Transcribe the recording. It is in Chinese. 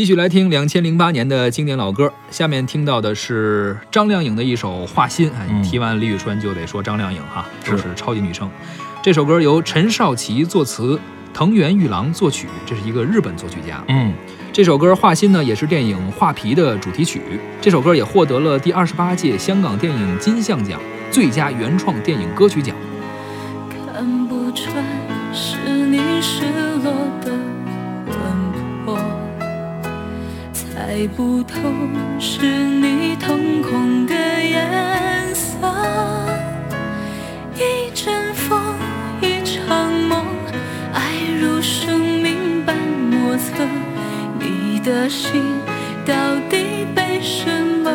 继续来听两千零八年的经典老歌，下面听到的是张靓颖的一首《画心》。哎，嗯提完李宇春就得说张靓颖哈，就是超级女声。这首歌由陈少琪作词，藤原玉郎作曲，这是一个日本作曲家。嗯，这首歌《画心》呢，也是电影《画皮》的主题曲。这首歌也获得了第二十八届香港电影金像奖最佳原创电影歌曲奖。看不穿是你失落的魂魄，猜不透是你瞳孔的颜色。一阵风，一场梦，爱如生命般莫测。你的心到底被什么